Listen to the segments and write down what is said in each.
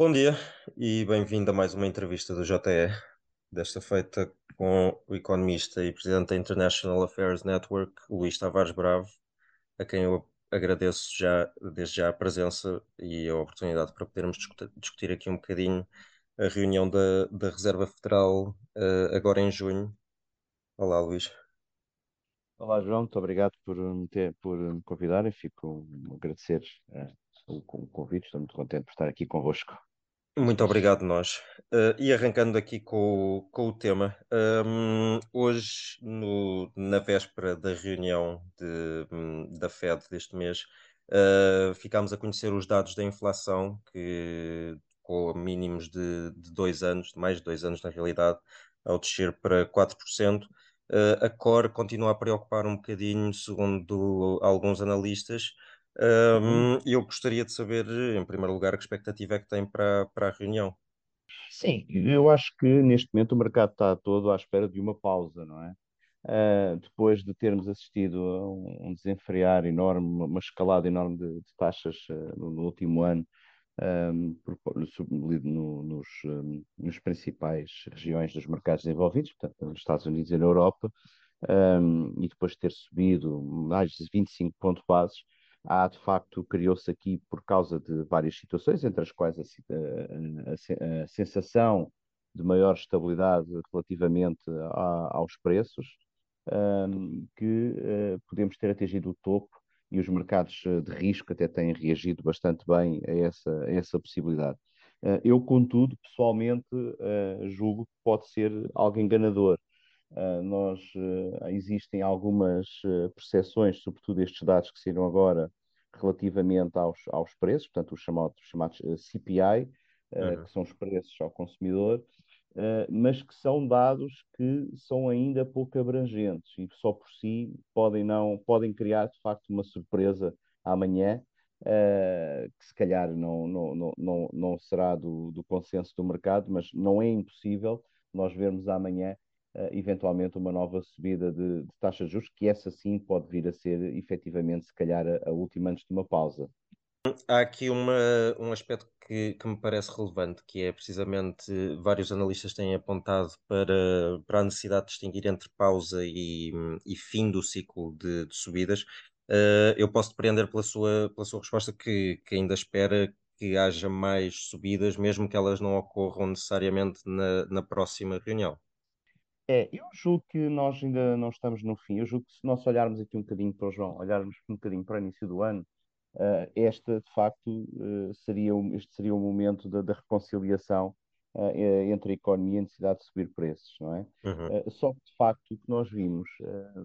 Bom dia e bem-vindo a mais uma entrevista do JE, desta feita com o economista e presidente da International Affairs Network, Luís Tavares Bravo, a quem eu agradeço já, desde já a presença e a oportunidade para podermos discutir, aqui um bocadinho a reunião da, da Reserva Federal uh, agora em junho. Olá, Luís. Olá, João, muito obrigado por me, ter, por me convidar e fico a agradecer uh, o, o convite. Estou muito contente por estar aqui convosco. Muito obrigado, nós. Uh, e arrancando aqui com, com o tema, um, hoje, no, na véspera da reunião de, um, da Fed deste mês, uh, ficámos a conhecer os dados da inflação, que com mínimos de, de dois anos, de mais de dois anos na realidade, ao descer para 4%. Uh, a CORE continua a preocupar um bocadinho, segundo alguns analistas, um, uhum. eu gostaria de saber, em primeiro lugar, que expectativa é que tem para, para a reunião. Sim, eu acho que neste momento o mercado está todo à espera de uma pausa, não é? Uh, depois de termos assistido a um desenfrear enorme, uma escalada enorme de, de taxas uh, no, no, último ano, um, no, nos, um, nos principais regiões dos mercados desenvolvidos, portanto, nos Estados Unidos e na Europa, e depois de ter subido mais de 25 pontos bases, há de facto, criou-se aqui por causa de várias situações, entre as quais a, a, a sensação de maior estabilidade relativamente a, aos preços, um, que uh, podemos ter atingido o topo e os mercados eh, de risco até têm reagido bastante bem a essa, a essa possibilidade. Uh, eu, contudo, pessoalmente, uh, julgo que pode ser algo enganador. Uh, nós uh, existem algumas uh, percepções, sobretudo estes dados que saíram agora, relativamente aos, aos preços, portanto, os chamados, chamados CPI, uhum. que são os preços ao consumidor, mas que são dados que são ainda pouco abrangentes e só por si podem, não, podem criar, de facto, uma surpresa amanhã. que se calhar não, não, não, não, será do, do consenso do mercado, mas não é impossível nós vermos amanhã uh, eventualmente uma nova subida de, de taxas de juros, que essa sim pode vir a ser efetivamente, se calhar, a, a última antes de uma pausa. Há aqui uma, um aspecto que, que, me parece relevante, que é precisamente vários analistas têm apontado para, para a necessidade de distinguir entre pausa e, e fim do ciclo de, de subidas. Uh, eu posso depreender pela sua, pela sua resposta que, que ainda espera que haja mais subidas, mesmo que elas não ocorram necessariamente na, na próxima reunião. É, eu julgo que nós ainda não estamos no fim. Eu julgo que se nós olharmos aqui um bocadinho para o João, olharmos um bocadinho para o início do ano, uh, esta, de facto, uh, seria, este seria o momento da, da reconciliação uh, entre a economia e a necessidade de subir preços, não é? Uhum. só que, de facto, o que nós vimos,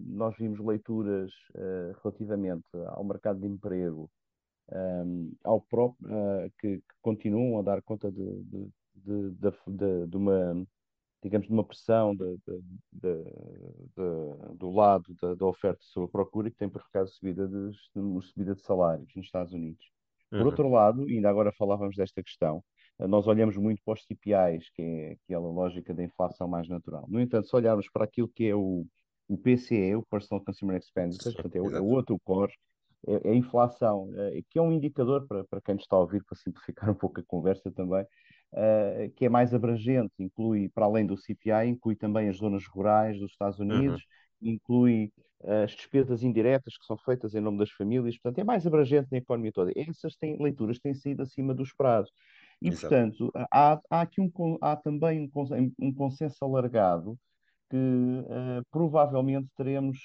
nós vimos leituras relativamente ao mercado de emprego, um, ao próprio, que, que, continuam a dar conta de, de, de, de, de uma digamos, de uma pressão de, de, de, do lado da, oferta sobre a procura que tem provocado subida de, subida de salários nos Estados Unidos. Por uhum. outro lado, ainda agora falávamos desta questão, eh, nós olhamos muito para os CPIs, que é aquela lógica da inflação mais natural. No entanto, se olharmos para aquilo que é o, o PCE, o Personal Consumer Expenditure, portanto, é, o, é o outro core, é, é, a inflação, é, que é um indicador para, para quem nos está a ouvir, para simplificar um pouco a conversa também, uh, que é mais abrangente, inclui, para além do CPI, inclui também as zonas rurais dos Estados uhum. Unidos, uhum. inclui uh, as despesas indiretas que são feitas em nome das famílias, portanto, é mais abrangente na economia toda. Essas têm, leituras têm saído acima dos prazos. E, Exato. portanto, há, há aqui um, há também um, um consenso alargado que uh, provavelmente teremos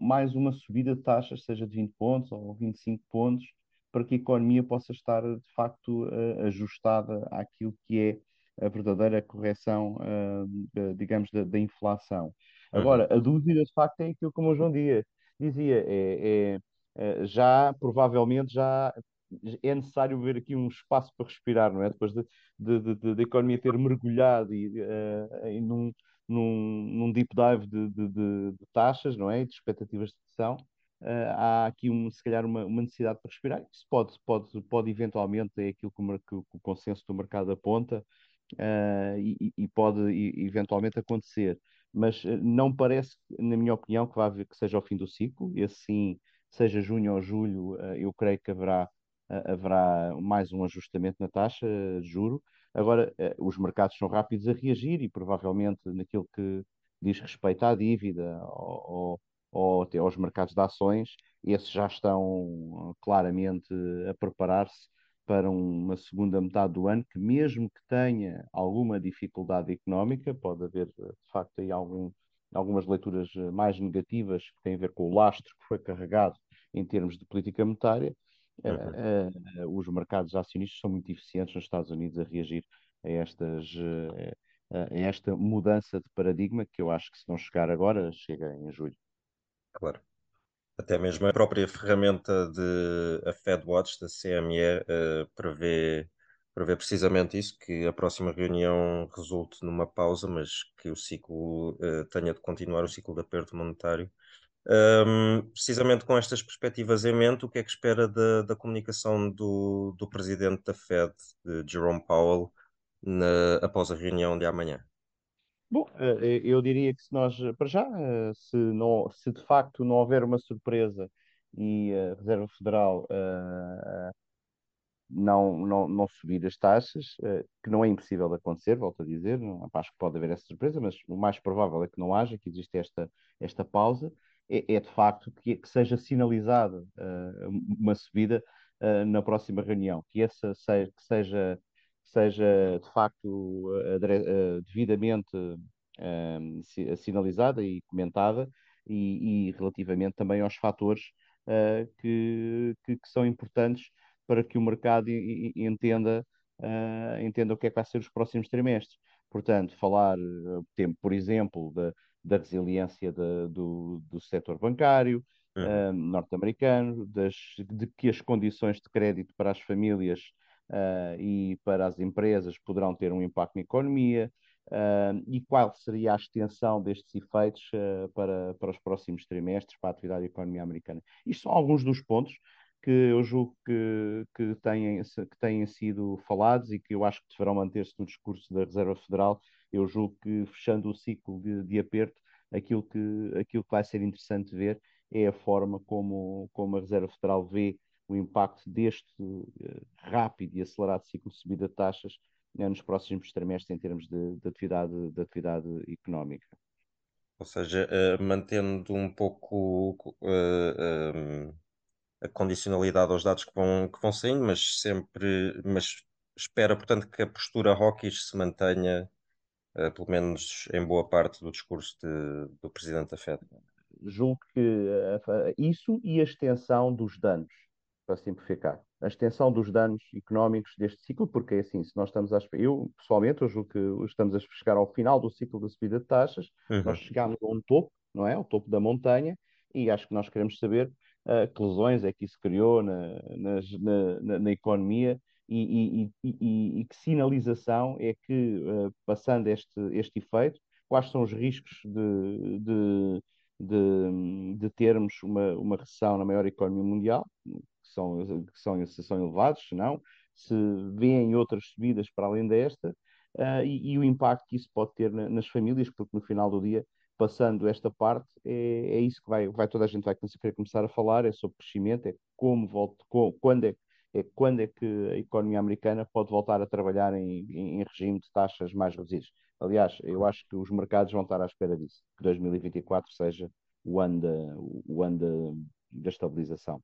mais uma subida de taxas, seja de 20 pontos ou 25 pontos, para que a economia possa estar de facto uh, ajustada àquilo que é a verdadeira correção, uh, digamos, da, da inflação. Uhum. Agora, a dúvida de facto é aquilo como o João Dias dizia, é, é, é, já provavelmente já é necessário ver aqui um espaço para respirar, não é? Depois de, de, de, de a economia ter mergulhado e, uh, num, num, num deep dive de, de, taxas, não é? E de expectativas de sessão, uh, há aqui um, se calhar uma, uma, necessidade para respirar. Isso pode, pode, pode eventualmente, é aquilo que o, que o consenso do mercado aponta, uh, e, e, pode eventualmente acontecer. Mas uh, não parece, na minha opinião, que, vá, que seja o fim do ciclo, e assim, seja junho ou julho, eu creio que haverá haverá mais um ajustamento na taxa de juro. Agora, os mercados são rápidos a reagir e provavelmente naquilo que diz respeito à dívida ou, ou até aos mercados de ações, esses já estão claramente a preparar-se para uma segunda metade do ano, que mesmo que tenha alguma dificuldade económica, pode haver de facto aí algum, algumas leituras mais negativas que têm a ver com o lastro que foi carregado em termos de política monetária, uhum. uh, uh, os mercados acionistas são muito eficientes nos Estados Unidos a reagir a estas uh, a esta mudança de paradigma que eu acho que se não chegar agora, chega em julho. Claro. Até mesmo a própria ferramenta de a FedWatch da CME uh, prevê, prevê precisamente isso, que a próxima reunião resulte numa pausa, mas que o ciclo uh, tenha de continuar o ciclo de aperto monetário. Um, precisamente com estas perspectivas em mente, o que é que espera da, da comunicação do, do presidente da Fed, Jerome Powell, na, após a reunião de amanhã? Bom, eh, eu diria que se nós, para já, eh, se, não, se de facto não houver uma surpresa e a Reserva Federal não, não, não subir as taxas, que não é impossível de acontecer, volto a dizer, acho que pode haver essa surpresa, mas o mais provável é que não haja, que existe esta, esta pausa, é, é de facto que, que seja sinalizada uma subida na próxima reunião, que essa seja, que seja seja de facto uh, devidamente uh, sinalizada e comentada, e, e, relativamente também aos fatores que, que, que, são importantes para que o mercado entenda, entenda o que é que vai ser os próximos trimestres. Portanto, falar, por exemplo, da, da resiliência de, do, do setor bancário, uhum. norte-americano, de que as condições de crédito para as famílias uh, e para as empresas poderão ter um impacto na economia uh, e qual seria a extensão destes efeitos uh, para, para os próximos trimestres para a atividade da economia americana. Isto são alguns dos pontos que eu julgo que, que, têm, que têm sido falados e que eu acho que deverão manter-se no discurso da Reserva Federal. Eu julgo que, fechando o ciclo de, de aperto, aquilo que, aquilo que vai ser interessante ver é a forma como, como a Reserva Federal vê o impacto deste uh, rápido e acelerado ciclo de subida de taxas uh, nos próximos trimestres em termos de, de, atividade, de atividade económica. Ou seja, uh, mantendo um pouco a condicionalidade aos dados que vão, que vão saindo, mas sempre, mas espera, portanto, que a postura hawkish se mantenha, pelo menos em boa parte do discurso de, do Presidente da Fed. Julgo que isso e a extensão dos danos para simplificar, a extensão dos danos económicos deste ciclo, porque é assim, se nós estamos a eu pessoalmente, eu julgo que estamos a chegar ao final do ciclo da subida de taxas, uhum. nós chegamos a um topo, não é? Ao topo da montanha, e acho que nós queremos saber uh, que lesões é que isso criou na, na, na, na economia e, e, e, e, que sinalização é que, uh, passando este, este efeito, quais são os riscos de, de, de, de termos uma, uma recessão na maior economia mundial, são, que são, se são elevados, se não, se vêem outras subidas para além desta, uh, e, e, o impacto que isso pode ter na, nas famílias, porque no final do dia, passando esta parte, é, é isso que vai, vai, toda a gente vai querer começar a falar, é sobre crescimento, é como volta, quando é é quando é que a economia americana pode voltar a trabalhar em, em, em, regime de taxas mais reduzidas. Aliás, eu acho que os mercados vão estar à espera disso, que 2024 seja o ano da, o ano da, da estabilização.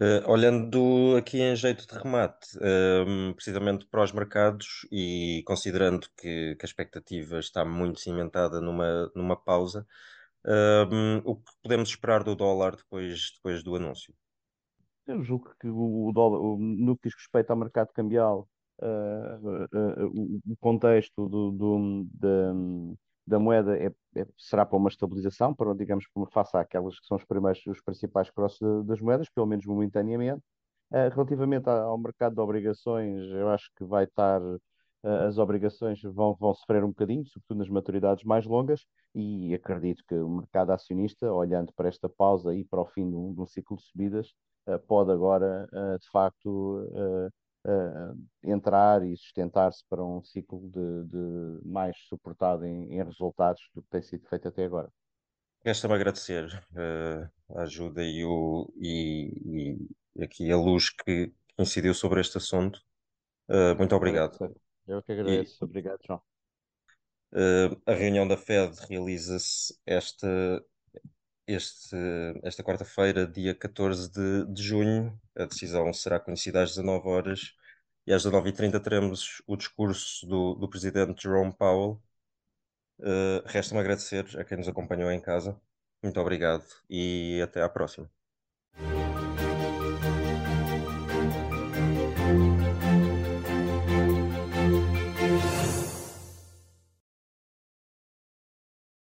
Uh, olhando aqui em jeito de remate, uh, precisamente para os mercados e considerando que, que, a expectativa está muito cimentada numa, numa pausa, uh, o que podemos esperar do dólar depois, depois do anúncio? Eu julgo que o, dólar, no que diz respeito ao mercado cambial, eh, eh, o contexto do, do, da moeda é, é, será para uma estabilização, para, digamos, face àquelas que são os primeiros, os principais crosses das moedas, pelo menos momentaneamente. Uh, relativamente ao mercado de obrigações, eu acho que vai estar, uh, as obrigações vão, vão sofrer um bocadinho, sobretudo nas maturidades mais longas, e acredito que o mercado acionista, olhando para esta pausa e para o fim de um, de um ciclo de subidas, uh, pode agora, de facto, entrar e sustentar-se para um ciclo de, de mais suportado em, em, resultados do que tem sido feito até agora. Resta-me agradecer uh, a ajuda e, o, e, e aqui a luz que incidiu sobre este assunto. Uh, muito obrigado. Eu que agradeço. E, obrigado, João. Uh, a reunião da FED realiza-se esta, este, esta quarta-feira, dia 14 de, de junho. A decisão será conhecida às 19 horas e às 19h30 teremos o discurso do, do presidente Jerome Powell. Uh, Resta-me agradecer a quem nos acompanhou em casa. Muito obrigado e até à próxima.